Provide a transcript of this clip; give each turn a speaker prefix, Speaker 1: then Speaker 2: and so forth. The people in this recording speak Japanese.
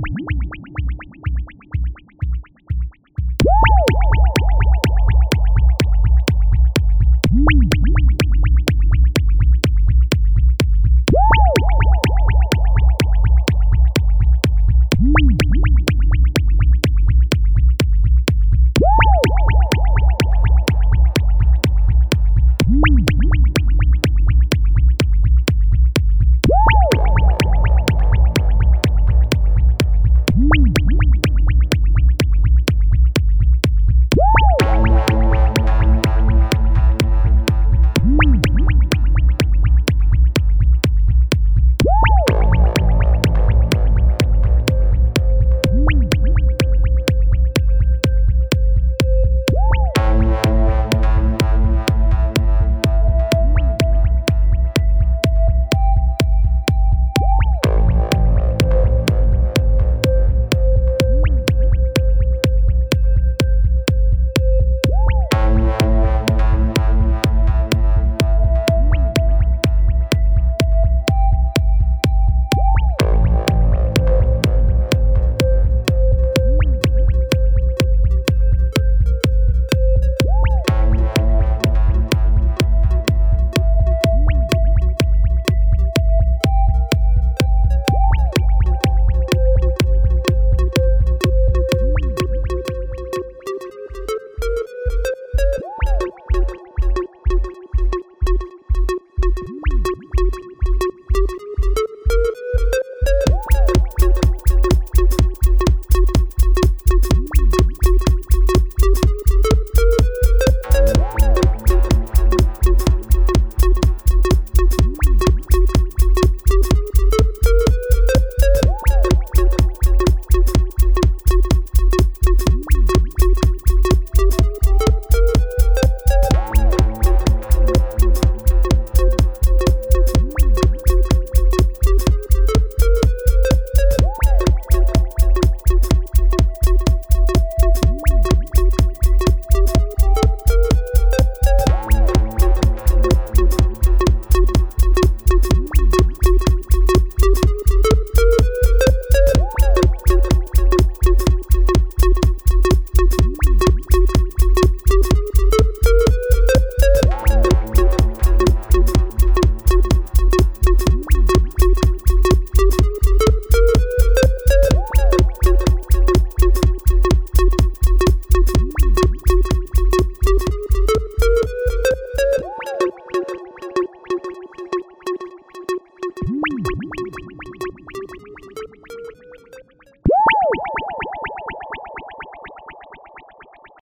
Speaker 1: you